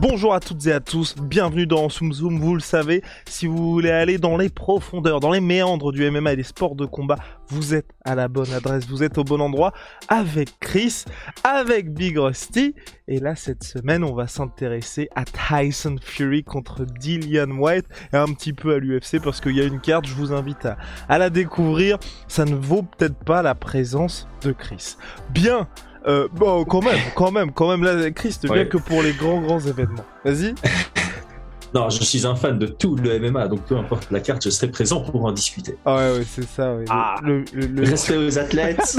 Bonjour à toutes et à tous, bienvenue dans Zoom Zoom. Vous le savez, si vous voulez aller dans les profondeurs, dans les méandres du MMA et des sports de combat, vous êtes à la bonne adresse, vous êtes au bon endroit avec Chris, avec Big Rusty. Et là, cette semaine, on va s'intéresser à Tyson Fury contre Dillian White et un petit peu à l'UFC parce qu'il y a une carte, je vous invite à, à la découvrir. Ça ne vaut peut-être pas la présence de Chris. Bien, euh, bon, quand même, quand même, quand même, là, Chris, te Ouais. viens que pour les grands, grands événements. Vas-y. Non, je suis un fan de tout le MMA, donc peu importe la carte, je serai présent pour en discuter. Ah ouais, ouais, c'est ça, ouais. Le- Ah. le- le- le- Respect aux athlètes.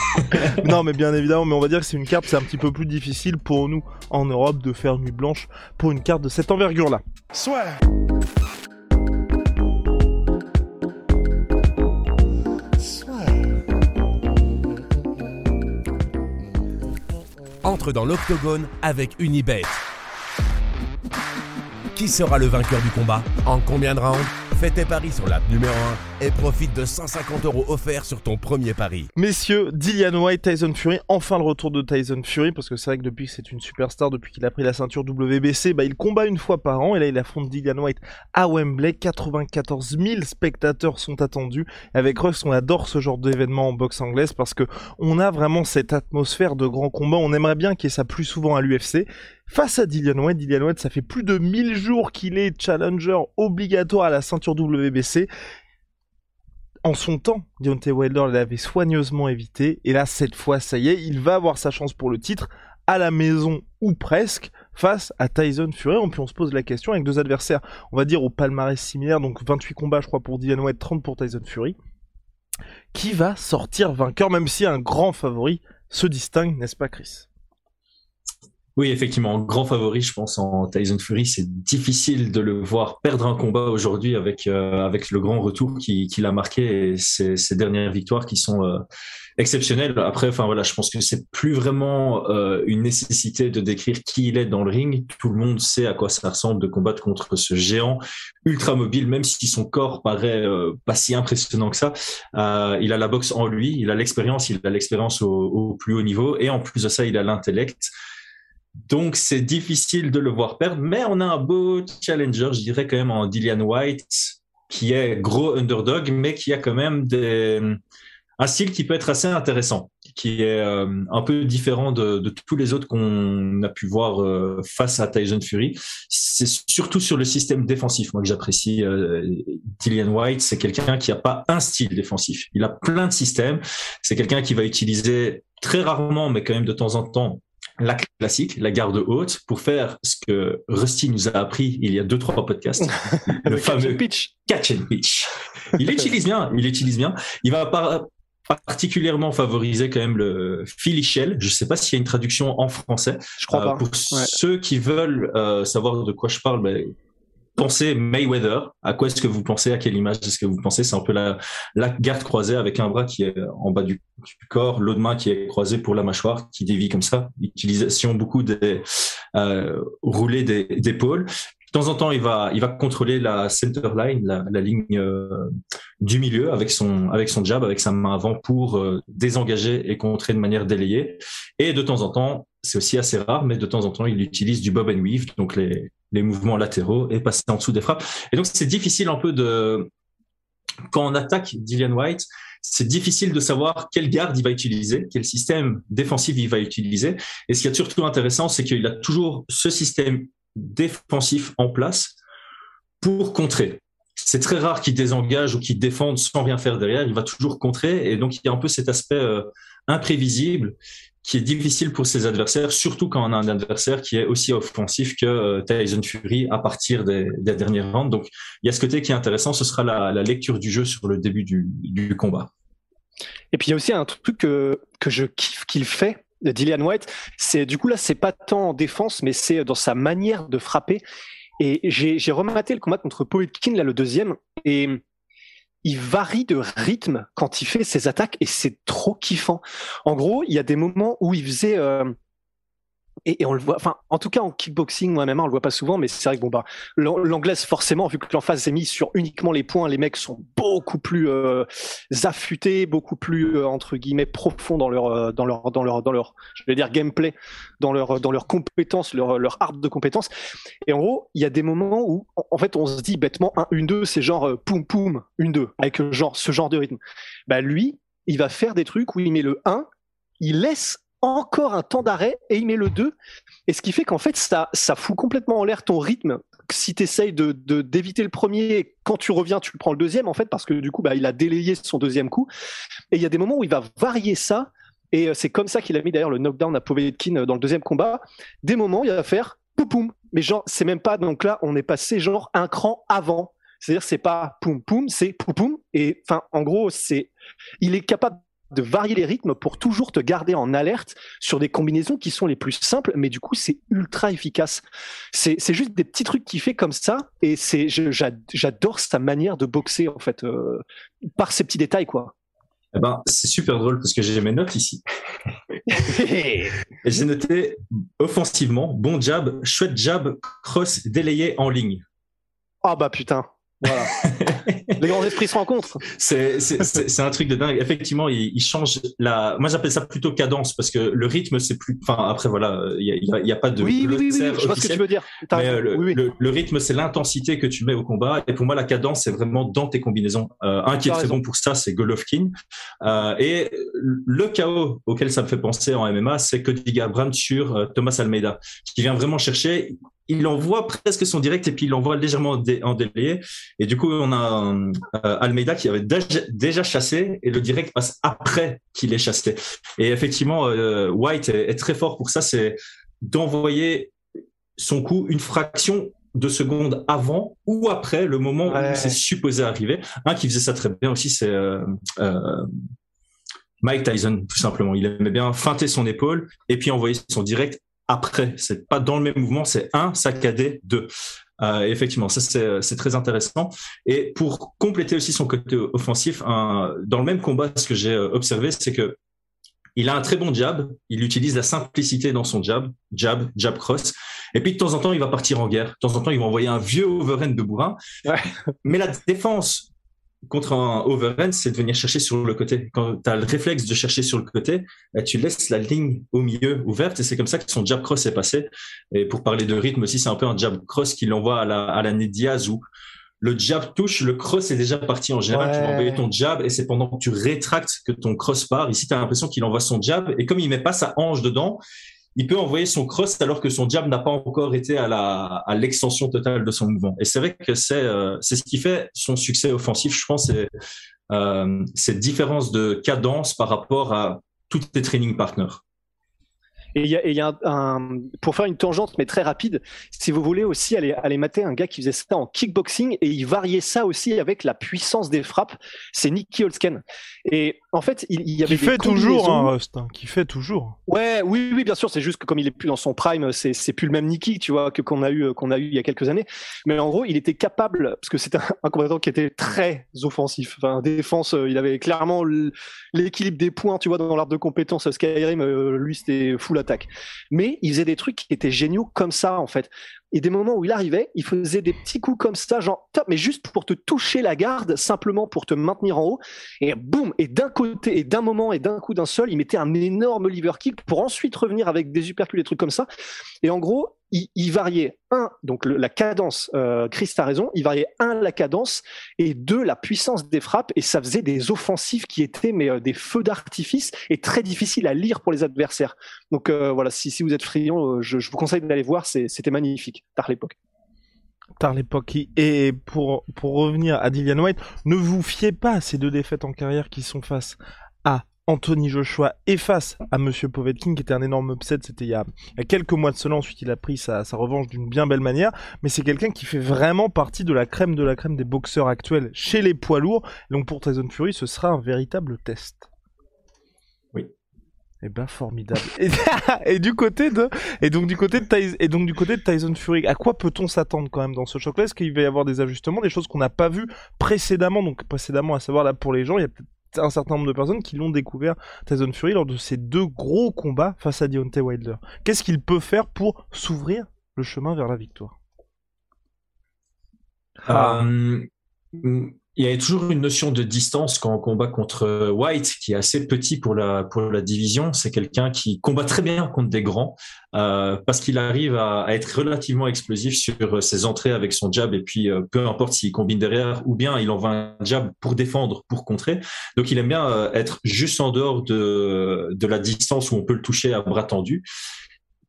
non, mais bien évidemment, mais on va dire que c'est une carte, c'est un petit peu plus difficile pour nous en Europe de faire nuit blanche pour une carte de cette envergure-là. Dans l'octogone avec Unibet. Qui sera le vainqueur du combat? En combien de rounds? Fais tes paris sur l'app numéro 1 et profite de 150 euros offerts sur ton premier pari. Messieurs, Dillian White, Tyson Fury, enfin le retour de Tyson Fury, parce que c'est vrai que depuis que c'est une superstar, depuis qu'il a pris la ceinture WBC, bah, il combat une fois par an, et là il affronte Dillian White à Wembley, 94 000 spectateurs sont attendus, avec Russ on adore ce genre d'événement en boxe anglaise, parce que on a vraiment cette atmosphère de grand combat, on aimerait bien qu'il y ait ça plus souvent à l'UFC, Face à Dillian White, Dillian White, ça fait plus de 1000 jours qu'il est challenger obligatoire à la ceinture WBC. En son temps, Deontay Wilder l'avait soigneusement évité, et là, cette fois, ça y est, il va avoir sa chance pour le titre, à la maison ou presque, face à Tyson Fury. Et puis on se pose la question avec deux adversaires, on va dire au palmarès similaire, donc 28 combats, je crois, pour Dillian White, 30 pour Tyson Fury. Qui va sortir vainqueur, même si un grand favori se distingue, n'est-ce pas, Chris? Oui, effectivement, grand favori, je pense, en Tyson Fury. C'est difficile de le voir perdre un combat aujourd'hui avec, euh, avec le grand retour qu'il qui a marqué et ses, ses dernières victoires qui sont euh, exceptionnelles. Après, enfin voilà, je pense que c'est plus vraiment euh, une nécessité de décrire qui il est dans le ring. Tout le monde sait à quoi ça ressemble de combattre contre ce géant ultra mobile, même si son corps paraît euh, pas si impressionnant que ça. Euh, il a la boxe en lui, il a l'expérience, il a l'expérience au, au plus haut niveau et en plus de ça, il a l'intellect. Donc c'est difficile de le voir perdre, mais on a un beau challenger, je dirais quand même en Dillian White, qui est gros underdog, mais qui a quand même des, un style qui peut être assez intéressant, qui est euh, un peu différent de, tous les autres qu'on a pu voir euh, face à Tyson Fury. C'est surtout sur le système défensif, moi que j'apprécie. Euh, Dillian White, c'est quelqu'un qui n'a pas un style défensif. Il a plein de systèmes. C'est quelqu'un qui va utiliser très rarement, mais quand même de temps en temps, la classique, la garde haute, pour faire ce que Rusty nous a appris il y a deux, trois podcasts. le fameux pitch. catch and pitch. Il l'utilise bien, il l'utilise bien. Il va par- particulièrement favoriser quand même le Shell. Je sais pas s'il y a une traduction en français. Je crois Euh, pas. Pour ceux qui veulent euh, savoir de quoi je parle, ben, pensez Mayweather. À quoi est-ce que vous pensez À quelle image est-ce que vous pensez? C'est un peu la, la garde croisée avec un bras qui est en bas du, corps, l'autre main qui est croisée pour la mâchoire, qui dévie comme ça. Utilisation beaucoup des euh, roulés des- d'épaule. De temps en temps, il va, il va contrôler la center line, la, la ligne euh, du milieu avec son, avec son jab, avec sa main avant pour euh, désengager et contrer de manière délayée. Et de temps en temps, c'est aussi assez rare, mais de temps en temps, il utilise du bob and weave, donc les, les mouvements latéraux et passer en dessous des frappes. Et donc, c'est difficile un peu de, quand on attaque Dillian White, c'est difficile de savoir quelle garde il va utiliser, quel système défensif il va utiliser. Et ce qui est surtout intéressant, c'est qu'il a toujours ce système défensif en place pour contrer. C'est très rare qu'il désengage ou qu'il défende sans rien faire derrière. Il va toujours contrer. Et donc, il y a un peu cet aspect euh, imprévisible qui est difficile pour ses adversaires, surtout quand on a un adversaire qui est aussi offensif que euh, Tyson Fury à partir des, dernières rounds. Donc, il y a ce côté qui est intéressant. Ce sera la, lecture du jeu sur le début du, combat. Et puis il y a aussi un truc que, que je kiffe qu'il fait, Dillian White, c'est du coup là, c'est pas tant en défense, mais c'est dans sa manière de frapper. Et j'ai rematé le combat contre Povetkin, là, le deuxième, et il varie de rythme quand il fait ses attaques, et c'est trop kiffant. En gros, il y a des moments où il faisait... Et, on le voit, enfin, en tout cas en kickboxing, moi-même, on le voit pas souvent, mais c'est vrai que bon bah, l'anglaise forcément, vu que l'emphase est mise sur uniquement les points, les mecs sont beaucoup plus euh, affûtés, beaucoup plus euh, entre guillemets profonds dans leur, euh, dans leur, dans leur, dans leur, je vais dire gameplay, dans leur, dans leurs compétences, leur, leur arbre de compétences. Et en gros, il y a des moments où, en fait, on se dit bêtement, un, une, deux, c'est genre euh, poum poum, une, deux, avec genre ce genre de rythme. Bah lui, il va faire des trucs où il met le 1, il laisse encore un temps d'arrêt et il met le 2. Et ce qui fait qu'en fait, ça, ça fout complètement en l'air ton rythme. Si tu essayes de, d'éviter le premier, quand tu reviens, tu prends le deuxième, en fait, parce que du coup, bah, il a délayé son deuxième coup. Et il y a des moments où il va varier ça. Et euh, c'est comme ça qu'il a mis d'ailleurs le knockdown à Povetkin euh, dans le deuxième combat. Des moments, il va faire poum poum. Mais genre, c'est même pas, donc là, on est passé genre un cran avant. C'est-à-dire, c'est pas poum poum, c'est poum poum. Et enfin, en gros, c'est, il est capable de varier les rythmes pour toujours te garder en alerte sur des combinaisons qui sont les plus simples, mais du coup c'est ultra efficace. C'est juste des petits trucs qu'il fait comme ça, et c'est j'adore sa manière de boxer en fait euh, par ces petits détails quoi. Eh ben, c'est super drôle parce que j'ai mes notes ici. j'ai noté offensivement, bon jab, chouette jab, cross délayé en ligne. Ah bah putain. Voilà. Les grands esprits se rencontrent. C'est un truc de dingue. Effectivement, il, il change la. Moi, j'appelle ça plutôt cadence parce que le rythme, c'est plus. Enfin, après, voilà, il y a, pas de. Oui, oui, oui, oui, je vois ce que tu veux dire. Mais euh, le, le, rythme, c'est l'intensité que tu mets au combat. Et pour moi, la cadence, c'est vraiment dans tes combinaisons. Euh, un qui est très bon pour ça, c'est Golovkin. Euh, et le chaos auquel ça me fait penser en MMA, c'est Cody Garbrandt sur euh, Thomas Almeida, qui vient vraiment chercher il envoie presque son direct et puis il l'envoie légèrement en délayé. Et du coup, on a euh, Almeida qui avait déjà chassé et le direct passe après qu'il ait chassé. Et effectivement, euh, White est, très fort pour ça, c'est d'envoyer son coup une fraction de seconde avant ou après le moment où c'est supposé arriver. Un qui faisait ça très bien aussi, c'est euh, Mike Tyson, tout simplement. Il aimait bien feinter son épaule et puis envoyer son direct après. C'est pas dans le même mouvement, c'est un saccadé, deux. Euh, effectivement, ça c'est très intéressant. Et pour compléter aussi son côté offensif, un, dans le même combat, ce que j'ai euh, observé, c'est que il a un très bon jab. Il utilise la simplicité dans son jab, jab, jab cross. Et puis de temps en temps, il va partir en guerre. De temps en temps, il va envoyer un vieux overhand de bourrin. Mais la défense contre un overhand, c'est de venir chercher sur le côté. Quand tu as le réflexe de chercher sur le côté, bah, tu laisses la ligne au milieu ouverte et c'est comme ça que son jab cross est passé. Et pour parler de rythme aussi, c'est un peu un jab cross qui l'envoie à la, à la Diaz où le jab touche, le cross est déjà parti en général. Tu vas envoyer ton jab et c'est pendant que tu rétractes que ton cross part. Ici, tu as l'impression qu'il envoie son jab et comme il met pas sa hanche dedans, il peut envoyer son cross alors que son jab n'a pas encore été à la à l'extension totale de son mouvement. Et c'est vrai que c'est euh, c'est ce qui fait son succès offensif, je pense, c'est euh, cette différence de cadence par rapport à tous tes training partners. Et il y a, un, pour faire une tangente, mais très rapide, si vous voulez aussi aller, aller mater un gars qui faisait ça en kickboxing et il variait ça aussi avec la puissance des frappes, c'est Nicky Holsken. Et en fait, il, y avait qui fait toujours un Rust, hein, qui fait toujours. Ouais, oui, oui, bien sûr. C'est juste que comme il est plus dans son prime, c'est c'est plus le même Nicky, tu vois, que qu'on a eu qu'on a eu il y a quelques années. Mais en gros, il était capable parce que c'était un, combattant qui était très offensif. Enfin, défense, euh, il avait clairement l'équilibre des points, tu vois, dans l'arbre de compétences Skyrim. Euh, lui, c'était full attaque. Mais il faisait des trucs qui étaient géniaux comme ça, en fait et des moments où il arrivait, il faisait des petits coups comme ça, genre top, mais juste pour te toucher la garde, simplement pour te maintenir en haut, et boum, et d'un côté, et d'un moment, et d'un coup d'un seul, il mettait un énorme liver kick pour ensuite revenir avec des uppercuts, des trucs comme ça. Et en gros, il, variait un, donc la cadence, euh, Chris a raison, il variait un la cadence et deux la puissance des frappes et ça faisait des offensives qui étaient mais euh, des feux d'artifice et très difficiles à lire pour les adversaires. Donc euh, voilà, si, si vous êtes friand, je, je vous conseille d'aller voir, c'était magnifique tard l'époque. Tard l'époque. Et pour, pour revenir à Dillian White, ne vous fiez pas à ces deux défaites en carrière qui sont face Anthony Joshua est face à Monsieur Povetkin, qui était un énorme upset, c'était il, y a quelques mois de cela, ensuite il a pris sa, revanche d'une bien belle manière, mais c'est quelqu'un qui fait vraiment partie de la crème de la crème des boxeurs actuels chez les poids lourds, donc pour Tyson Fury ce sera un véritable test. Oui. Eh ben formidable. et, du côté de et donc du côté de Tyson, et donc du côté de Tyson Fury, à quoi peut-on s'attendre quand même dans ce choc-là? Est-ce qu'il va y avoir des ajustements, des choses qu'on n'a pas vues précédemment? Donc précédemment, à savoir là pour les gens, il y a peut-être un certain nombre de personnes qui l'ont découvert Tyson Fury lors de ces deux gros combats face à Deontay Wilder. Qu'est-ce qu'il peut faire pour s'ouvrir le chemin vers la victoire? Euh, il y a toujours une notion de distance quand on combat contre White, qui est assez petit pour la pour la division. C'est quelqu'un qui combat très bien contre des grands euh, parce qu'il arrive à, être relativement explosif sur ses entrées avec son jab et puis euh, peu importe s'il combine derrière ou bien il envoie un jab pour défendre, pour contrer. Donc il aime bien euh, être juste en dehors de de la distance où on peut le toucher à bras tendu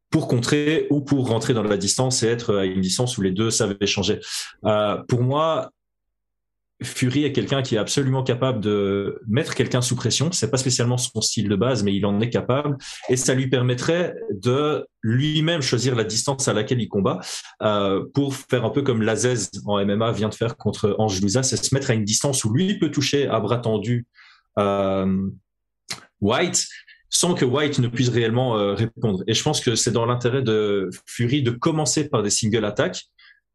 pour contrer ou pour rentrer dans la distance et être à une distance où les deux savent échanger. Euh, pour moi, Fury est quelqu'un qui est absolument capable de mettre quelqu'un sous pression. C'est pas spécialement son style de base, mais il en est capable, et ça lui permettrait de lui-même choisir la distance à laquelle il combat euh, pour faire un peu comme Lazez en MMA vient de faire contre Ange c'est se mettre à une distance où lui peut toucher à bras tendu euh, White sans que White ne puisse réellement euh, répondre. Et je pense que c'est dans l'intérêt de Fury de commencer par des single attaques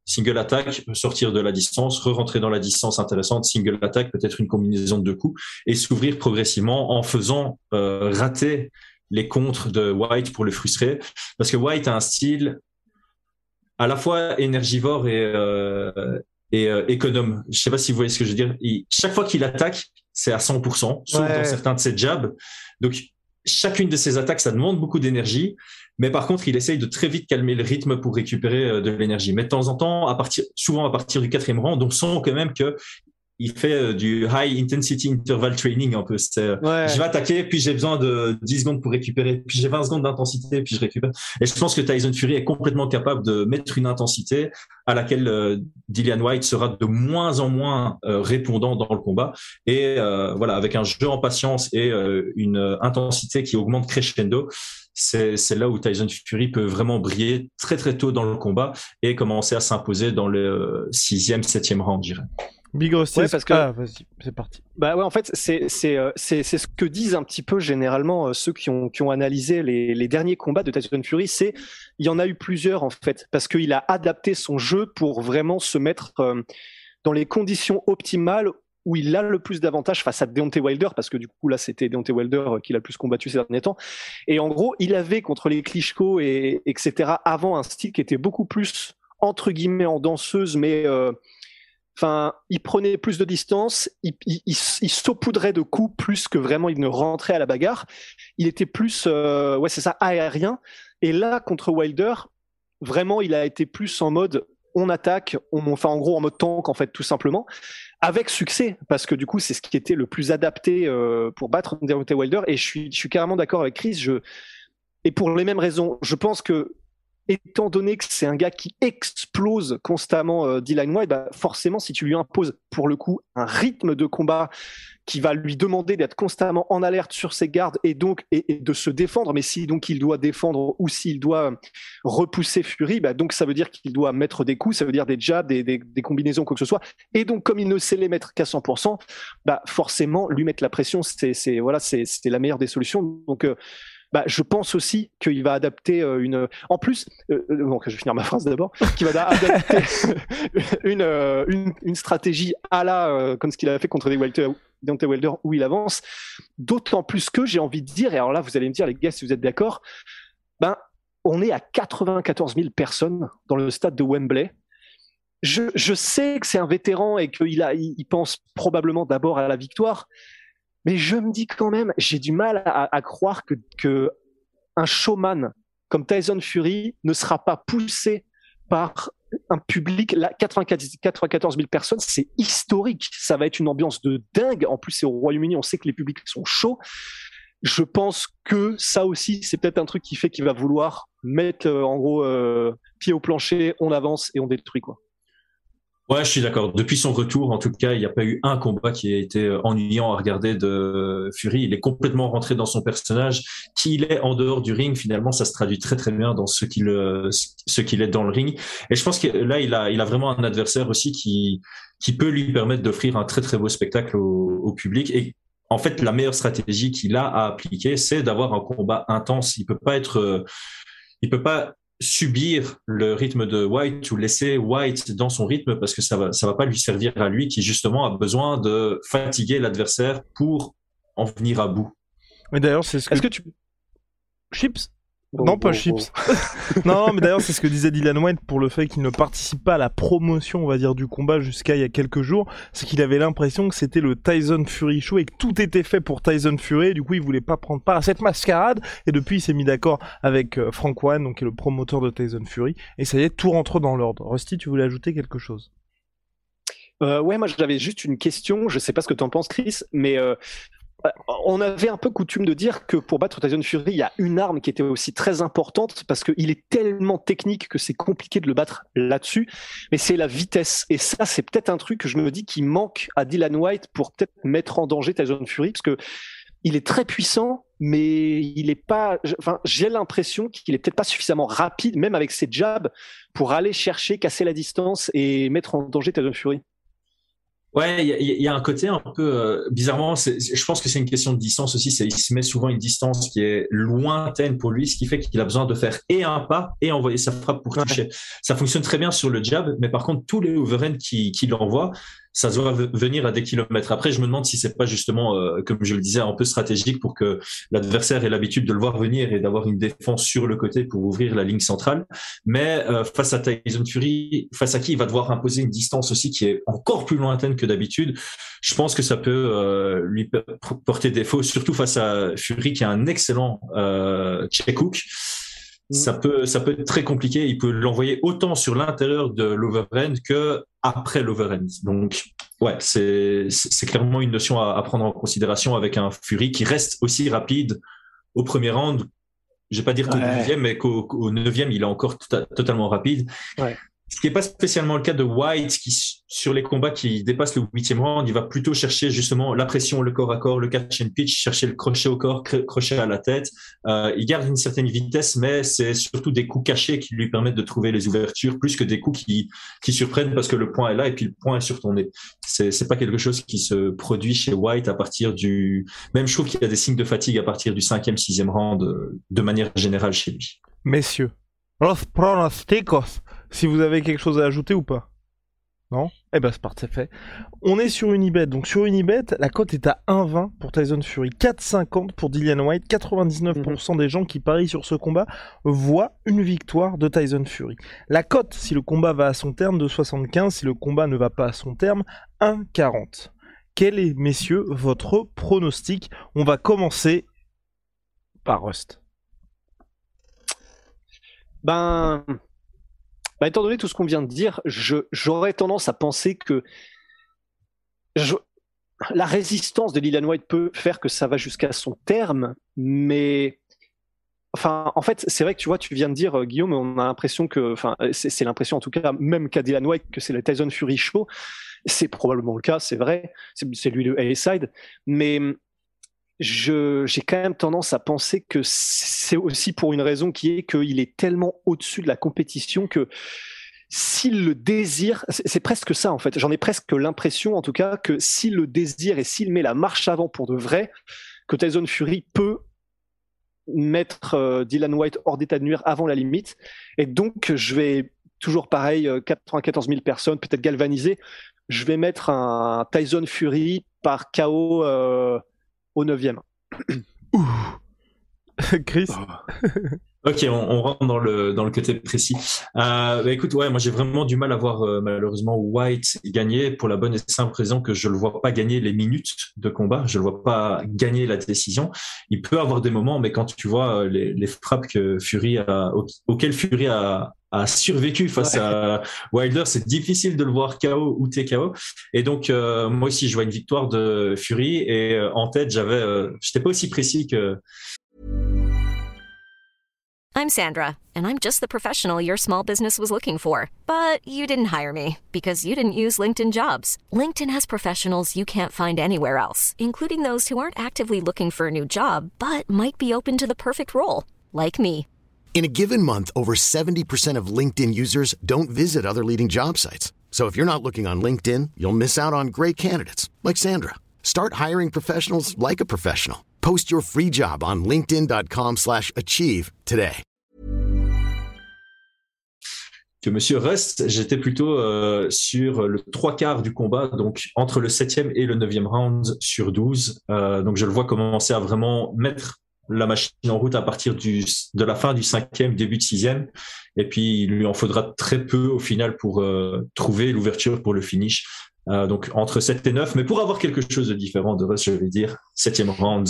single attack, sortir de la distance, re-rentrer dans la distance intéressante, single attack, peut-être une combinaison de deux coups, et s'ouvrir progressivement en faisant euh, rater les contres de White pour le frustrer. Parce que White a un style à la fois énergivore et, euh, et euh, économe. Je sais pas si vous voyez ce que je veux dire. chaque fois qu'il attaque, c'est à 100%, sauf dans certains de ses jabs. Donc, chacune de ses attaques, ça demande beaucoup d'énergie. Mais par contre, il essaye de très vite calmer le rythme pour récupérer euh, de l'énergie. Mais de temps en temps, souvent à partir du quatrième rang, on sent quand même que il fait euh, du high intensity interval training un peu. Euh, je vais attaquer, puis j'ai besoin de 10 secondes pour récupérer, puis j'ai 20 secondes d'intensité, puis je récupère. Et je pense que Tyson Fury est complètement capable de mettre une intensité à laquelle euh, Dillian White sera de moins en moins répondant dans le combat. Et voilà, avec un jeu en patience et une intensité qui augmente crescendo, c'est là où Tyson Fury peut vraiment briller très très tôt dans le combat et commencer à s'imposer dans le sixième, septième rang, je dirais. Big parce que ah, vas-y, c'est parti. Bah ouais, en fait, c'est c'est euh, c'est c'est ce que disent un petit peu généralement euh, ceux qui ont qui ont analysé les les derniers combats de Tyson Fury, c'est il y en a eu plusieurs en fait parce qu'il a adapté son jeu pour vraiment se mettre euh, dans les conditions optimales où il a le plus d'avantages face à Deontay Wilder, parce que du coup là c'était Deontay Wilder qui l'a le plus combattu ces derniers temps. Et en gros, il avait contre les Klitschko et etc. avant un style qui était beaucoup plus entre guillemets en danseuse, mais Enfin, il prenait plus de distance, il, saupoudrait de coups plus que vraiment il ne rentrait à la bagarre. Il était plus, euh, ouais, c'est ça, aérien. Et là, contre Wilder, vraiment, il a été plus en mode on attaque, on, enfin en gros en mode tank en fait tout simplement, avec succès parce que du coup c'est ce qui était le plus adapté euh, pour battre Deontay Wilder. Et je suis, je suis carrément d'accord avec Chris. Je et pour les mêmes raisons, je pense que étant donné que c'est un gars qui explose constamment euh, Dylan White, bah forcément, si tu lui imposes pour le coup un rythme de combat qui va lui demander d'être constamment en alerte sur ses gardes et donc et, de se défendre, mais si donc il doit défendre ou s'il doit repousser Fury, bah donc ça veut dire qu'il doit mettre des coups, ça veut dire des jabs, des, des, combinaisons, quoi que ce soit. Et donc comme il ne sait les mettre qu'à 100%, bah forcément lui mettre la pression, c'est voilà, c'est la meilleure des solutions. Donc euh, bah, je pense aussi qu'il va adapter euh, une. En plus, euh, euh, bon, je vais finir ma phrase d'abord, qu'il va adapter une, une, stratégie à la comme ce qu'il a fait contre Deontay Wilder où il avance. D'autant plus que j'ai envie de dire, et alors là, vous allez me dire, les gars, si vous êtes d'accord, ben, on est à 94 000 personnes dans le stade de Wembley. Je, sais que c'est un vétéran et qu'il il pense probablement d'abord à la victoire, mais je me dis quand même, j'ai du mal à, croire que, que un showman comme Tyson Fury ne sera pas poussé par un public, là, 94 000 personnes, c'est historique. Ça va être une ambiance de dingue. En plus, c'est au Royaume-Uni, on sait que les publics sont chauds. Je pense que ça aussi, c'est peut-être un truc qui fait qu'il va vouloir mettre, euh, en gros, euh, pied au plancher, on avance et on détruit, quoi. Ouais, je suis d'accord. Depuis son retour, en tout cas, il n'y a pas eu un combat qui a été euh, ennuyant à regarder de Fury. Il est complètement rentré dans son personnage. Qu'il est en dehors du ring, finalement, ça se traduit très très bien dans ce qu'il euh, ce qu'il est dans le ring. Et je pense que là, il a il a vraiment un adversaire aussi qui qui peut lui permettre d'offrir un très très beau spectacle au, au public. Et en fait, la meilleure stratégie qu'il a à appliquer, c'est d'avoir un combat intense. Il peut pas être, euh, il peut pas subir le rythme de White ou laisser White dans son rythme parce que ça va, ça va pas lui servir à lui qui justement a besoin de fatiguer l'adversaire pour en venir à bout. Mais d'ailleurs, c'est ce que... Est-ce que tu Chips non, pas Chips. non, mais d'ailleurs, c'est ce que disait Dylan White pour le fait qu'il ne participe pas à la promotion, on va dire, du combat jusqu'à il y a quelques jours. C'est qu'il avait l'impression que c'était le Tyson Fury Show et que tout était fait pour Tyson Fury. Et du coup, il voulait pas prendre part à cette mascarade. Et depuis, il s'est mis d'accord avec euh, Frank Warren, donc qui est le promoteur de Tyson Fury. Et ça y est, tout rentre dans l'ordre. Rusty, tu voulais ajouter quelque chose? Euh, ouais, moi j'avais juste une question. Je sais pas ce que tu en penses, Chris, mais euh, on avait un peu coutume de dire que pour battre Tyson Fury, il y a une arme qui était aussi très importante parce qu'il est tellement technique que c'est compliqué de le battre là-dessus. Mais c'est la vitesse. Et ça, c'est peut-être un truc que je me dis qui manque à Dylan White pour peut-être mettre en danger Tyson Fury parce que il est très puissant, mais il est pas. Enfin, j'ai l'impression qu'il est peut-être pas suffisamment rapide, même avec ses jabs, pour aller chercher, casser la distance et mettre en danger Tyson Fury. Ouais, il y, a un côté un peu euh, bizarrement. Je pense que c'est une question de distance aussi. Il se met souvent une distance qui est lointaine pour lui, ce qui fait qu'il a besoin de faire et un pas et envoyer sa frappe pour toucher. Ça fonctionne très bien sur le jab, mais par contre tous les overhands qui, qui l'envoient, ça doit venir à des kilomètres. Après, je me demande si c'est pas justement, euh, comme je le disais, un peu stratégique pour que l'adversaire ait l'habitude de le voir venir et d'avoir une défense sur le côté pour ouvrir la ligne centrale. Mais euh, face à Tyson Fury, face à qui il va devoir imposer une distance aussi qui est encore plus lointaine que d'habitude, je pense que ça peut euh, lui porter défaut, surtout face à Fury qui a un excellent euh, check hook ça mm. peut, ça peut être très compliqué. Il peut l'envoyer autant sur l'intérieur de l'overhand que après l'overhand. Donc, ouais, c'est, c'est clairement une notion à, prendre en considération avec un Fury qui reste aussi rapide au premier round. Je vais pas dire qu'au ouais. mais qu'au neuvième, il est encore totalement rapide. Ouais. Ce qui n'est pas spécialement le cas de White, qui sur les combats qui dépassent le huitième round, il va plutôt chercher justement la pression, le corps à corps, le catch and pitch, chercher le crochet au corps, crochet à la tête. Euh, il garde une certaine vitesse, mais c'est surtout des coups cachés qui lui permettent de trouver les ouvertures, plus que des coups qui, qui surprennent parce que le point est là et puis le point est sur ton nez. C'est, c'est pas quelque chose qui se produit chez White à partir du. Même je trouve qu'il y a des signes de fatigue à partir du cinquième, sixième round de, de manière générale chez lui. Messieurs, los pronosticos si vous avez quelque chose à ajouter ou pas Non? Eh ben c'est parfait. On est sur Unibet. Donc sur Unibet, la cote est à 1,20 pour Tyson Fury, 4,50 pour Dillian White. 99% mhm. des gens qui parient sur ce combat voient une victoire de Tyson Fury. La cote, si le combat va à son terme, de 75. Si le combat ne va pas à son terme, 1,40. Quel est, messieurs, votre pronostic? On va commencer par Rust. Ben, bah, étant donné tout ce qu'on vient de dire, j'aurais tendance à penser que la résistance de Lilian White peut faire que ça va jusqu'à son terme, mais Enfin, en fait, c'est vrai que tu vois, tu viens de dire, euh, Guillaume, on a l'impression que, enfin, c'est l'impression en tout cas, même qu'à Dylan White, que c'est le Tyson Fury Show. C'est probablement le cas, c'est vrai. C'est lui le A-side. Mais j'ai quand même tendance à penser que c'est aussi pour une raison qui est qu'il est tellement au-dessus de la compétition que s'il le désire, c'est presque ça en fait. J'en ai presque l'impression en tout cas que s'il le désire et s'il met la marche avant pour de vrai, que Tyson Fury peut mettre euh, Dylan White hors d'état de nuire avant la limite. Et donc je vais toujours pareil, 94 euh, 000 personnes, peut-être galvanisées. Je vais mettre un Tyson Fury par KO. Euh, au 9 Chris. Ok, on, rentre dans le dans le côté précis. Euh, bah, écoute, ouais, moi j'ai vraiment du mal à voir euh, malheureusement White gagner pour la bonne et simple raison que je le vois pas gagner les minutes de combat, je le vois pas gagner la décision. Il peut avoir des moments, mais quand tu vois euh, les, les frappes que Fury a, auxquelles Fury a, a survécu face à Wilder, c'est difficile de le voir KO ou TKO. Et donc euh, moi aussi je vois une victoire de Fury et euh, en tête j'avais, euh, j'étais pas aussi précis que I'm Sandra, and I'm just the professional your small business was looking for. But you didn't hire me because you didn't use LinkedIn jobs. LinkedIn has professionals you can't find anywhere else, including those who aren't actively looking for a new job, but might be open to the perfect role, like me. In a given month, over 70% of LinkedIn users don't visit other leading job sites. So if you're not looking on LinkedIn, you'll miss out on great candidates like Sandra. Start hiring professionals like a professional. Post your free job on linkedin.com/achieve today. que Monsieur Rust, j'étais plutôt euh, sur le trois quarts du combat, donc entre le septième et le neuvième round sur 12. Euh, donc je le vois commencer à vraiment mettre la machine en route à partir du, de la fin du cinquième, début de sixième. Et puis il lui en faudra très peu au final pour euh, trouver l'ouverture pour le finish. Euh, donc entre 7 et 9, mais pour avoir quelque chose de différent de Rust, je vais dire septième round.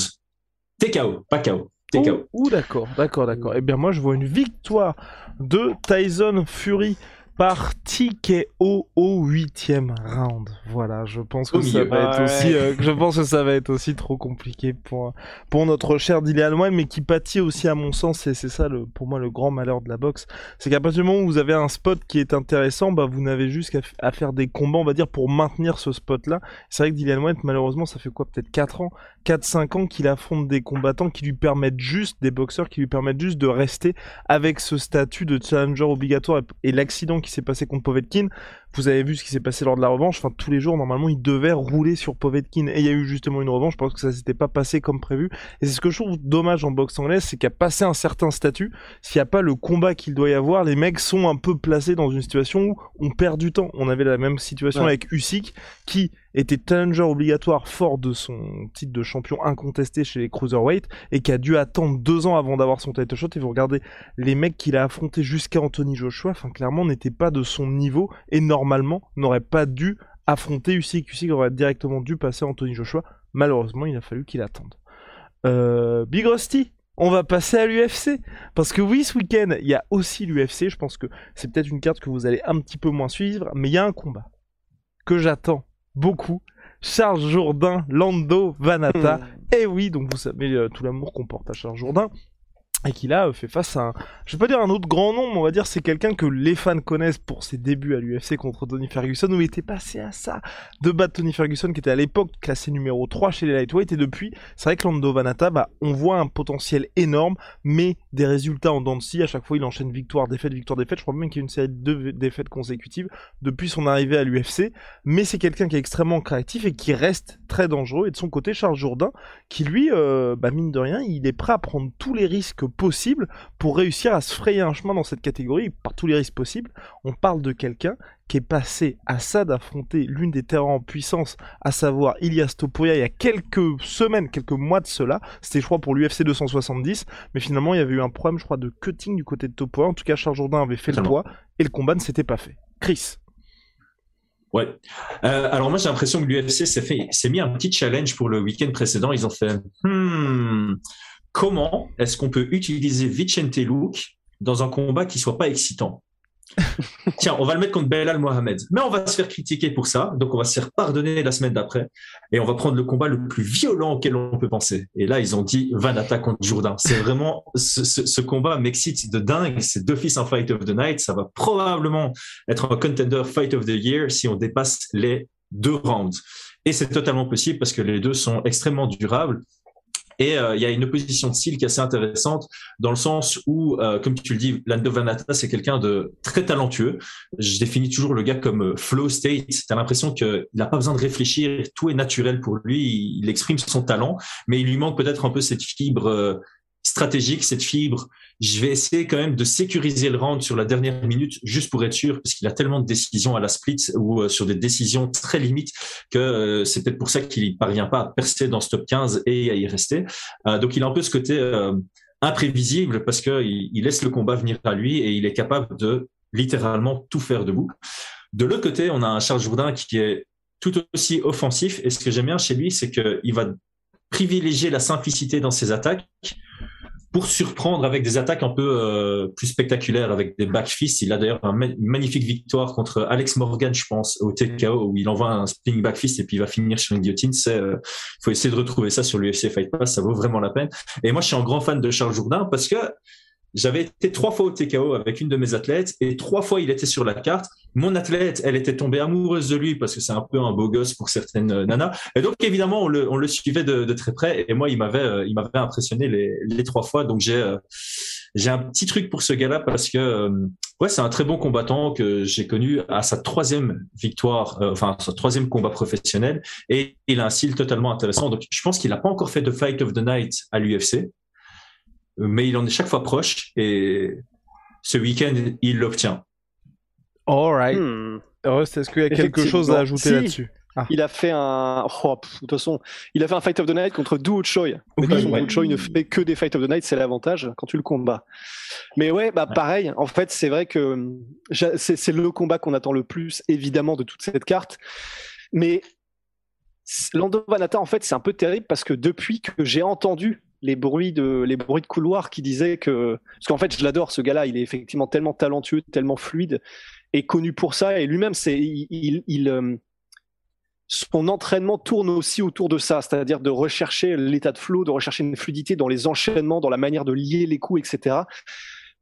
TKO, pas KO. TKO. Ouh, d'accord, d'accord, d'accord. Eh bien, moi, je vois une victoire de Tyson Fury par TKO au huitième round. Voilà, je pense que ça va être aussi, euh, je pense que ça va être aussi trop compliqué pour pour notre cher Dillian White, mais qui pâtit aussi à mon sens, et c'est ça le, pour moi le grand malheur de la boxe, c'est qu'à partir du moment où vous avez un spot qui est intéressant, bah vous n'avez juste qu'à à faire des combats, on va dire, pour maintenir ce spot-là. C'est vrai que Dillian White, malheureusement, ça fait quoi, peut-être 4 ans, 4-5 ans qu'il affronte des combattants qui lui permettent juste, des boxeurs qui lui permettent juste de rester avec ce statut de challenger obligatoire et, l'accident qui s'est passé contre Povetkin, vous avez vu ce qui s'est passé lors de la revanche, enfin tous les jours normalement il devait rouler sur Povetkin et il y a eu justement une revanche, je pense que ça s'était pas passé comme prévu et c'est ce que je trouve dommage en boxe anglaise, c'est qu'à passer un certain statut, s'il n'y a pas le combat qu'il doit y avoir, les mecs sont un peu placés dans une situation où on perd du temps. On avait la même situation Ouais. avec Usyk qui était challenger obligatoire fort de son titre de champion incontesté chez les cruiserweight et qui a dû attendre deux ans avant d'avoir son title shot et vous regardez les mecs qu'il a affrontés jusqu'à Anthony Joshua, enfin clairement n'étaient pas de son niveau et normalement n'aurait pas dû affronter Usyk. Usyk aurait directement dû passer Anthony Joshua. Malheureusement, il a fallu qu'il attende. Euh, Big Rusty, on va passer à l'UFC parce que oui, ce week-end, il y a aussi l'UFC. Je pense que c'est peut-être une carte que vous allez un petit peu moins suivre, mais il y a un combat que j'attends beaucoup. Charles Jourdain, Lando Vanata. Et oui, donc vous savez euh, tout l'amour qu'on porte à Charles Jourdain. Et qui là fait face à un, je vais pas dire un autre grand nom, mais on va dire c'est quelqu'un que les fans connaissent pour ses débuts à l'UFC contre Tony Ferguson, où il était passé à ça de battre Tony Ferguson, qui était à l'époque classé numéro 3 chez les lightweight, et depuis, c'est vrai que Lando Vanata, bah, on voit un potentiel énorme, mais des résultats en dents de scie, à chaque fois il enchaîne victoire, défaite, victoire, défaite, je crois même qu'il y a une série de défaites consécutives depuis son arrivée à l'UFC, mais c'est quelqu'un qui est extrêmement créatif et qui reste très dangereux, et de son côté, Charles Jourdain, qui lui, euh, bah, mine de rien, il est prêt à prendre tous les risques possibles pour réussir à se frayer un chemin dans cette catégorie, par tous les risques possibles. On parle de quelqu'un qui est passé à ça d'affronter l'une des terrains en puissance, à savoir Ilias Topuria, il y a quelques semaines, quelques mois de cela. C'était, je crois, pour l'UFC 270, mais finalement, il y avait eu un problème, je crois, de cutting du côté de Topuria. En tout cas, Charles Jourdain avait fait le poids, et le combat ne s'était pas fait. Chris. Ouais. Euh, alors moi j'ai l'impression que l'UFC s'est fait, s'est mis un petit challenge pour le week-end précédent. Ils ont fait, hmm, comment est-ce qu'on peut utiliser Vicente Luke dans un combat qui soit pas excitant? Tiens, on va le mettre contre Belal Mohamed, mais on va se faire critiquer pour ça, donc on va se faire pardonner la semaine d'après, et on va prendre le combat le plus violent auquel on peut penser. Et là, ils ont dit Vanata contre Jourdain. C'est vraiment ce, ce, ce combat m'excite de dingue. C'est d'office un fight of the night. Ça va probablement être un contender fight of the year si on dépasse les deux rounds. Et c'est totalement possible parce que les deux sont extrêmement durables. Et euh, il y a une opposition de style qui est assez intéressante dans le sens où, euh, comme tu le dis, Lando Vanata, c'est quelqu'un de très talentueux. Je définis toujours le gars comme euh, flow state. T'as l'impression qu'il n'a pas besoin de réfléchir, tout est naturel pour lui. Il, exprime son talent, mais il lui manque peut-être un peu cette fibre stratégique, cette fibre. Je vais essayer quand même de sécuriser le round sur la dernière minute, juste pour être sûr, parce qu'il a tellement de décisions à la split ou euh, sur des décisions très limites que euh, c'est peut-être pour ça qu'il parvient pas à percer dans ce top 15 et à y rester. Euh, donc il a un peu ce côté imprévisible parce que il, il laisse le combat venir à lui et il est capable de littéralement tout faire debout. De l'autre côté, on a un Charles Jourdain qui est tout aussi offensif et ce que j'aime bien chez lui, c'est qu'il va privilégier la simplicité dans ses attaques pour surprendre avec des attaques un peu euh, plus spectaculaires, avec des backfists. Il a d'ailleurs une magnifique victoire contre Alex Morgan, je pense, au TKO, où il envoie un spinning backfist et puis il va finir sur une guillotine. C'est, euh, faut essayer de retrouver ça sur l'UFC Fight Pass, ça vaut vraiment la peine. Et moi, je suis un grand fan de Charles Jourdain parce que j'avais été trois fois au TKO avec une de mes athlètes et trois fois il était sur la carte. Mon athlète, elle était tombée amoureuse de lui parce que c'est un peu un beau gosse pour certaines euh, nanas. Et donc évidemment, on le, on le suivait de, de très près. Et moi, il m'avait, euh, il m'avait impressionné les, trois fois. Donc j'ai, euh, j'ai un petit truc pour ce gars-là parce que Ouais, c'est un très bon combattant que j'ai connu à sa troisième victoire, euh, enfin son troisième combat professionnel, et il a un style totalement intéressant. Donc, je pense qu'il n'a pas encore fait de Fight of the Night à l'UFC, mais il en est chaque fois proche, et ce week-end, il l'obtient. Alright. Hmm. Est-ce qu'il y a quelque chose à ajouter là-dessus? Ah. Il a fait un. Oh, de toute façon, il a fait un Fight of the Night contre Duo Choi. Mais oui, Choi ne fait que des Fight of the Night, c'est l'avantage quand tu le combats. Mais ouais, bah pareil. En fait, c'est vrai que c'est le combat qu'on attend le plus, évidemment, de toute cette carte. Mais Lando Vanata, en fait, c'est un peu terrible parce que depuis que j'ai entendu les bruits de les bruits de couloir qui disaient que parce qu'en fait je l'adore ce gars-là il est effectivement tellement talentueux tellement fluide et connu pour ça et lui-même c'est il, euh, son entraînement tourne aussi autour de ça, c'est-à-dire de rechercher l'état de flow, de rechercher une fluidité dans les enchaînements, dans la manière de lier les coups, etc.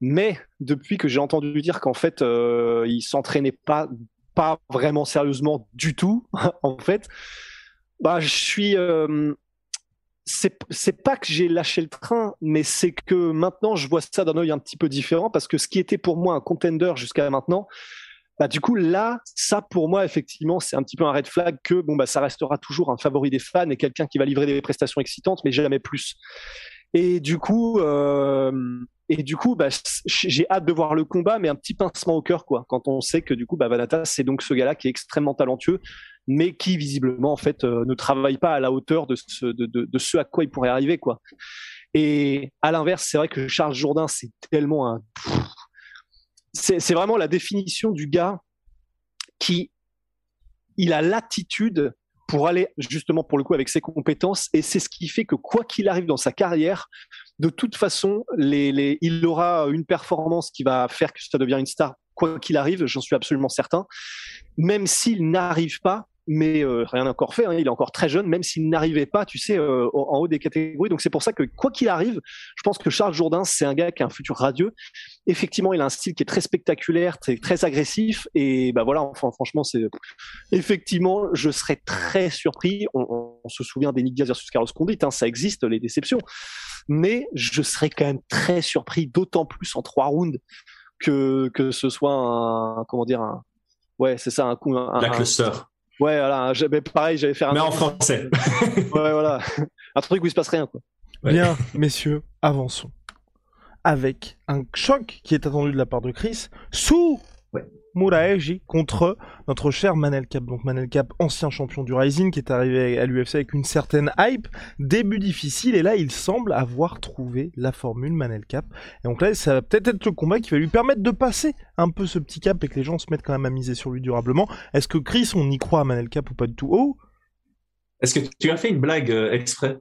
Mais depuis que j'ai entendu dire qu'en fait, euh, il s'entraînait pas, pas vraiment sérieusement du tout, en fait, bah, je suis. Euh, c'est pas que j'ai lâché le train, mais c'est que maintenant je vois ça d'un œil un petit peu différent parce que ce qui était pour moi un contender jusqu'à maintenant, bah, du coup, là, ça, pour moi, effectivement, c'est un petit peu un red flag que bon, bah, ça restera toujours un favori des fans et quelqu'un qui va livrer des prestations excitantes, mais jamais plus. Et du coup, euh, et du coup, bah, j'ai hâte de voir le combat, mais un petit pincement au cœur, quoi, quand on sait que du coup, bah, Vanata, c'est donc ce gars-là qui est extrêmement talentueux, mais qui visiblement, en fait, euh, ne travaille pas à la hauteur de ce, de, ce à quoi il pourrait arriver, quoi. Et à l'inverse, c'est vrai que Charles Jourdain, c'est tellement un c'est vraiment la définition du gars qui il a l'attitude pour aller justement pour le coup avec ses compétences et c'est ce qui fait que quoi qu'il arrive dans sa carrière, de toute façon, il aura une performance qui va faire que ça devient une star quoi qu'il arrive, j'en suis absolument certain. Même s'il n'arrive pas mais euh, rien encore fait. Hein, il est encore très jeune, même s'il n'arrivait pas, tu sais, euh, en haut des catégories. Donc c'est pour ça que quoi qu'il arrive, je pense que Charles Jourdain, c'est un gars qui a un futur radieux. Effectivement, il a un style qui est très spectaculaire, très, très agressif, et bah voilà. Enfin, franchement, c'est effectivement, je serais très surpris. On, se souvient des Nick Diaz versus Carlos Condit, hein, ça existe les déceptions, mais je serais quand même très surpris, d'autant plus en trois rounds que que ce soit un comment dire un ouais c'est ça un coup un, la cluster Ouais, voilà, pareil, j'allais faire un. Mais en français. ouais, voilà. Un truc où il se passe rien, quoi. Bien, messieurs, avançons. Avec un choc qui est attendu de la part de Chris sous Muraeji contre notre cher Manel Cap. Donc Manel Cap, ancien champion du Rising, qui est arrivé à l'UFC avec une certaine hype. Début difficile, et là, il semble avoir trouvé la formule Manel Cap. Et donc là, ça va peut-être être le combat qui va lui permettre de passer un peu ce petit cap et que les gens se mettent quand même à miser sur lui durablement. Est-ce que Chris, on y croit à Manel Cap ou pas du tout? Oh Est-ce que tu as fait une blague euh, exprès?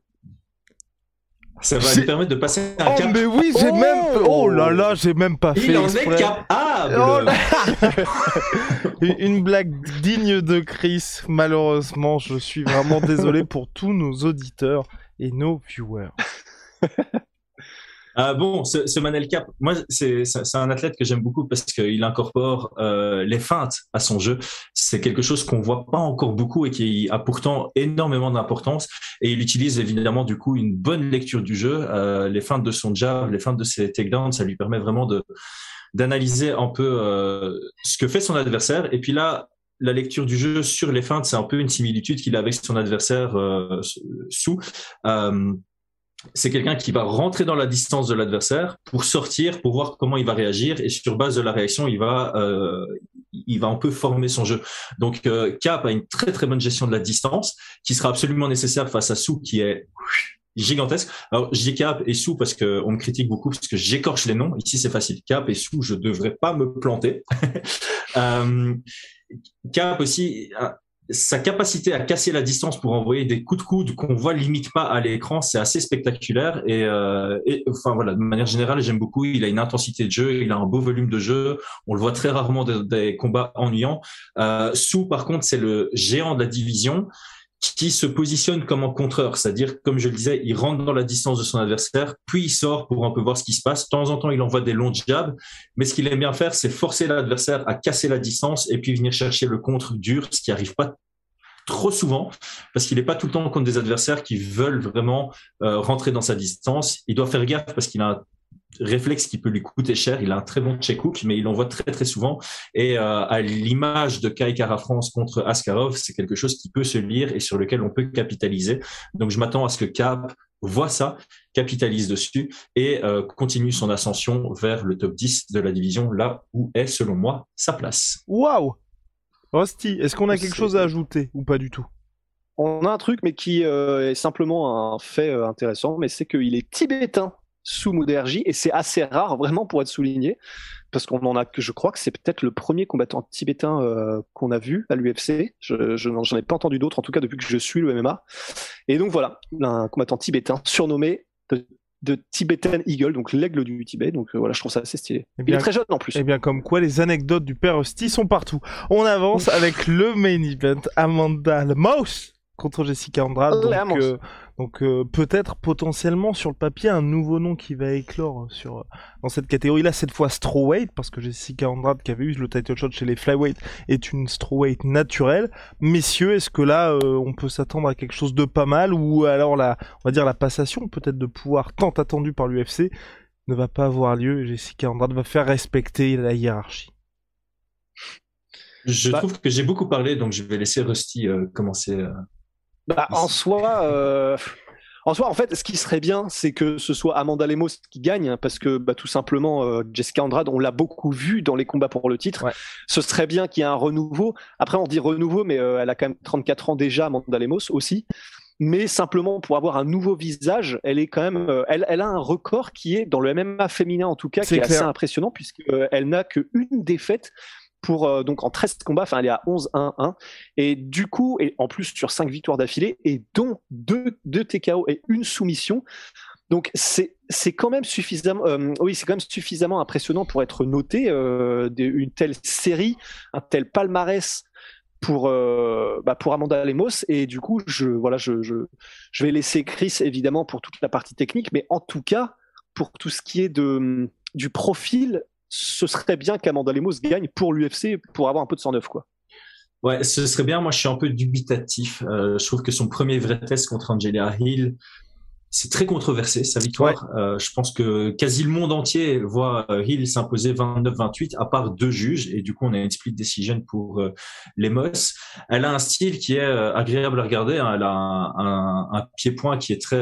Ça va lui permettre de passer un oh, cap. mais oui, j'ai même. Oh là là, j'ai même pas fait. Il en est capable. Oh Une blague digne de Chris. Malheureusement, je suis vraiment désolé pour tous nos auditeurs et nos viewers. Euh, bon, ce, Manel Cap, moi, c'est un athlète que j'aime beaucoup parce qu'il incorpore euh, les feintes à son jeu. C'est quelque chose qu'on voit pas encore beaucoup et qui a pourtant énormément d'importance. Et il utilise évidemment du coup une bonne lecture du jeu. Euh, les feintes de son jab, les feintes de ses takedowns, ça lui permet vraiment de d'analyser un peu ce que fait son adversaire. Et puis là, la lecture du jeu sur les feintes, c'est un peu une similitude qu'il a avec son adversaire sous. C'est quelqu'un qui va rentrer dans la distance de l'adversaire pour sortir, pour voir comment il va réagir et sur base de la réaction, il va, euh, il va un peu former son jeu. Donc euh, Cap a une très très bonne gestion de la distance qui sera absolument nécessaire face à Sou qui est gigantesque. Alors je dis Cap et Sou parce que on me critique beaucoup parce que j'écorche les noms. Ici c'est facile. Cap et Sou, je devrais pas me planter. euh, Cap aussi sa capacité à casser la distance pour envoyer des coups de coude qu'on voit limite pas à l'écran, c'est assez spectaculaire. Et, euh, enfin voilà, de manière générale, j'aime beaucoup. Il a une intensité de jeu, il a un beau volume de jeu. On le voit très rarement des combats ennuyants. Euh, Sou, par contre, c'est le géant de la division qui se positionne comme un contreur, c'est-à-dire, comme je le disais, il rentre dans la distance de son adversaire, puis il sort pour un peu voir ce qui se passe. De temps en temps, il envoie des longs jabs, mais ce qu'il aime bien faire, c'est forcer l'adversaire à casser la distance et puis venir chercher le contre dur, ce qui arrive pas trop souvent parce qu'il n'est pas tout le temps contre des adversaires qui veulent vraiment euh, rentrer dans sa distance. Il doit faire gaffe parce qu'il a réflexe qui peut lui coûter cher. Il a un très bon check hook, mais il l'envoie très très souvent. Et euh, à l'image de Kai Kara France contre Askarov, c'est quelque chose qui peut se lire et sur lequel on peut capitaliser. Donc je m'attends à ce que Cap voit ça, capitalise dessus et euh, continue son ascension vers le top 10 de la division, là où est selon moi sa place. Waouh Rusty, est-ce qu'on a quelque chose à ajouter ou pas du tout? On a un truc, mais qui euh, est simplement un fait intéressant, mais c'est qu'il est tibétain sous Mouderji et c'est assez rare vraiment pour être souligné parce qu'on en a que je crois que c'est peut-être le premier combattant tibétain euh, qu'on a vu à l'UFC. Je, je n'en ai pas entendu d'autres en tout cas depuis que je suis le MMA. Et donc voilà, un combattant tibétain surnommé de, Tibetan Eagle, donc l'aigle du Tibet. Donc euh, voilà, je trouve ça assez stylé. Eh Il est très jeune en plus. Et eh bien comme quoi les anecdotes du père Rusty sont partout. On avance avec le main event Amanda Mouse contre Jessica Andrade. Oh, donc, euh, donc euh, peut-être potentiellement sur le papier un nouveau nom qui va éclore sur dans cette catégorie-là cette fois strawweight parce que Jessica Andrade qui avait eu le title shot chez les flyweight est une strawweight naturelle. Messieurs, est-ce que là euh, on peut s'attendre à quelque chose de pas mal ou alors la on va dire la passation peut-être de pouvoir tant attendue par l'UFC ne va pas avoir lieu et Jessica Andrade va faire respecter la hiérarchie? Je bah trouve que j'ai beaucoup parlé, donc je vais laisser Rusty commencer. Bah, en soi, euh, en soi, en fait, ce qui serait bien, c'est que ce soit Amanda Lemos qui gagne, hein, parce que bah, tout simplement, euh, Jessica Andrade, on l'a beaucoup vu dans les combats pour le titre. Ce serait bien qu'il y ait un renouveau. Après, on dit renouveau, mais euh, elle a quand même 34 ans déjà, Amanda Lemos aussi. Mais simplement pour avoir un nouveau visage, elle est quand même, elle, elle, a un record qui est dans le MMA féminin en tout cas, qui est assez impressionnant puisqu'elle n'a qu'une défaite pour euh, donc en 13 combats, enfin elle est à 11-1-1 et du coup et en plus sur 5 victoires d'affilée et dont 2 deux, TKO et une soumission. Donc c'est c'est quand même suffisamment euh, oui c'est quand même suffisamment impressionnant pour être noté euh, une telle série, un tel palmarès pour bah pour Amanda Lemos. Et du coup je voilà je, je je vais laisser Chris évidemment pour toute la partie technique. Mais en tout cas pour tout ce qui est de du profil ce serait bien qu'Amanda Lemos gagne pour l'UFC pour avoir un peu de 109 quoi. Ouais, ce serait bien. Moi, je suis un peu dubitatif. Euh, je trouve que son premier vrai test contre Angela Hill, c'est très controversé sa victoire. Euh, je pense que quasi le monde entier voit euh, Hill s'imposer 29-28, à part deux juges, et du coup on a une split decision pour euh, Lemos. Elle a un style qui est agréable à regarder. Hein. Elle a un, un, pied-point qui est très,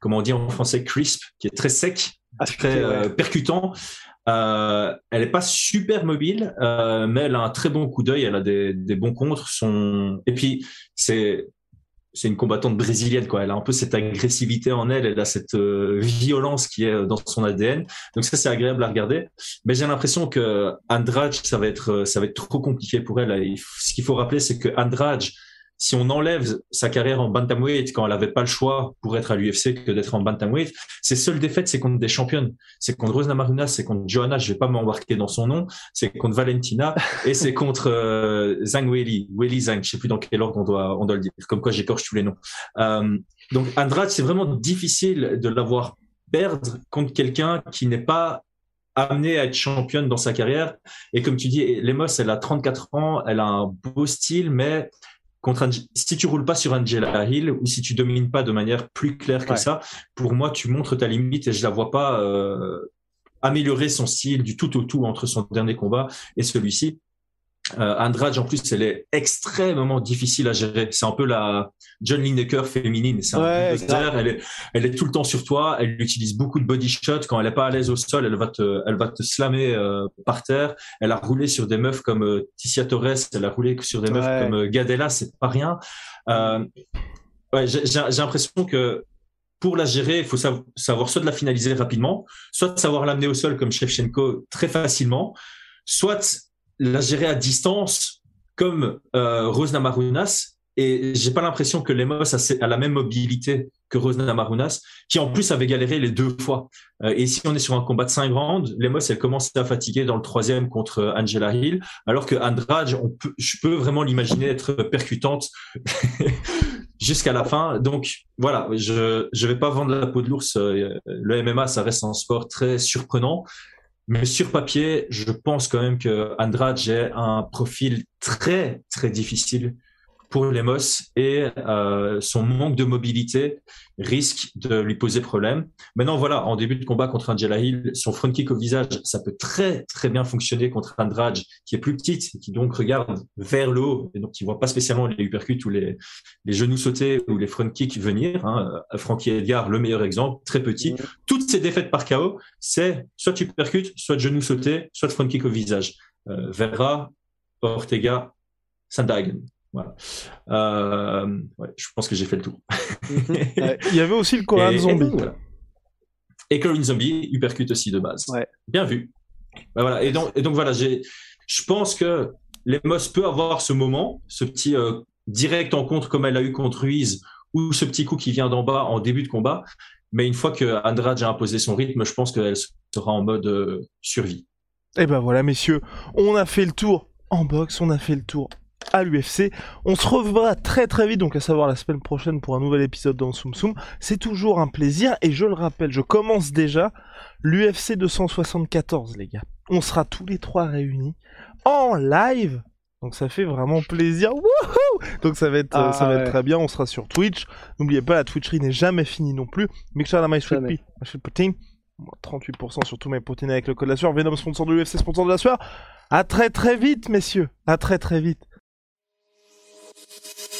comment on dit en français, crisp, qui est très sec, très percutant. Euh, elle est pas super mobile, euh, mais elle a un très bon coup d'œil. Elle a des, des bons contres. Son et puis c'est c'est une combattante brésilienne quoi. Elle a un peu cette agressivité en elle. Elle a cette euh, violence qui est dans son ADN. Donc ça c'est agréable à regarder. Mais j'ai l'impression que Andrade ça va être ça va être trop compliqué pour elle. ce qu'il faut rappeler c'est que Andrade si on enlève sa carrière en bantamweight quand elle avait pas le choix pour être à l'UFC que d'être en bantamweight, ses seules défaites c'est contre des championnes, c'est contre Rose Namarunas, c'est contre Johanna, je vais pas m'embarquer dans son nom, c'est contre Valentina et c'est contre euh, Zhang Weili, Weili Zhang, je sais plus dans quel ordre on doit on doit le dire, comme quoi j'écorche tous les noms. Euh, donc Andrade, c'est vraiment difficile de l'avoir perdre contre quelqu'un qui n'est pas amené à être championne dans sa carrière. Et comme tu dis, Lemos, elle a 34 ans, elle a un beau style, mais contre si tu roules pas sur Angela Hill ou si tu domines pas de manière plus claire que ça, pour moi, tu montres ta limite et je la vois pas euh, améliorer son style du tout au tout entre son dernier combat et celui-ci. Euh, Andrade, en plus, elle est extrêmement difficile à gérer. C'est un peu la John Lineker féminine. C'est elle est, elle est tout le temps sur toi. Elle utilise beaucoup de body shot. Quand elle est pas à l'aise au sol, elle va te, elle va te slammer euh, par terre. Elle a roulé sur des meufs comme euh, Ticia Torres. Elle a roulé sur des meufs comme euh, Gadella. C'est pas rien. Euh, ouais, j'ai l'impression que pour la gérer, il faut savoir soit de la finaliser rapidement, soit de savoir l'amener au sol comme Shevchenko très facilement, soit la gérer à distance comme euh, Rose Namarunas. Et j'ai pas l'impression que Lemos a, la même mobilité que Rose Namarunas, qui en plus avait galéré les deux fois. Euh, et si on est sur un combat de 5 rounds, Lemos, elle commence à fatiguer dans le troisième contre Angela Hill, alors que Andrade, on peut, je peux vraiment l'imaginer être percutante jusqu'à la fin. Donc voilà, je je vais pas vendre la peau de l'ours. Euh, le MMA, ça reste un sport très surprenant. Mais sur papier, je pense quand même que Andrade j'ai un profil très très difficile pour Lemos et euh, son manque de mobilité risque de lui poser problème. Maintenant, voilà, en début de combat contre un Hill, son front kick au visage, ça peut très très bien fonctionner contre un Drage qui est plus petite et qui donc regarde vers le haut et donc qui voit pas spécialement les uppercuts ou les, les genoux sautés ou les front kicks venir. Hein. Frankie Edgar, le meilleur exemple, très petit. Toutes ces défaites par KO, c'est soit tu percutes, soit genoux sautés, soit front kick au visage. Euh, Vera, Ortega, Sandagen. Voilà. Euh, je pense que j'ai fait le tour. Il y avait aussi le Korean Zombie. Et, Korean Zombie, uppercut aussi de base. Bien vu. Bah, voilà. Et donc, et donc voilà, je pense que les Moss peut avoir ce moment, ce petit euh, direct en contre comme elle a eu contre Ruiz, ou ce petit coup qui vient d'en bas en début de combat. Mais une fois que Andrade a imposé son rythme, je pense qu'elle sera en mode euh, survie. Et ben voilà, messieurs, on a fait le tour en boxe, on a fait le tour à l'UFC. On se reverra très très vite, donc à savoir la semaine prochaine pour un nouvel épisode dans Soum Soum. C'est toujours un plaisir et je le rappelle, je commence déjà l'UFC 274 les gars. On sera tous les trois réunis en live. Donc ça fait vraiment plaisir. donc ça va être euh, ça va être très bien, on sera sur Twitch. N'oubliez pas la Twitcherie n'est jamais finie non plus. Make sure my sweet pea, 38% sur tous mes protéines avec le code de la sueur. Venom sponsor de l'UFC, sponsor de la sueur. À très très vite, messieurs. À très très vite.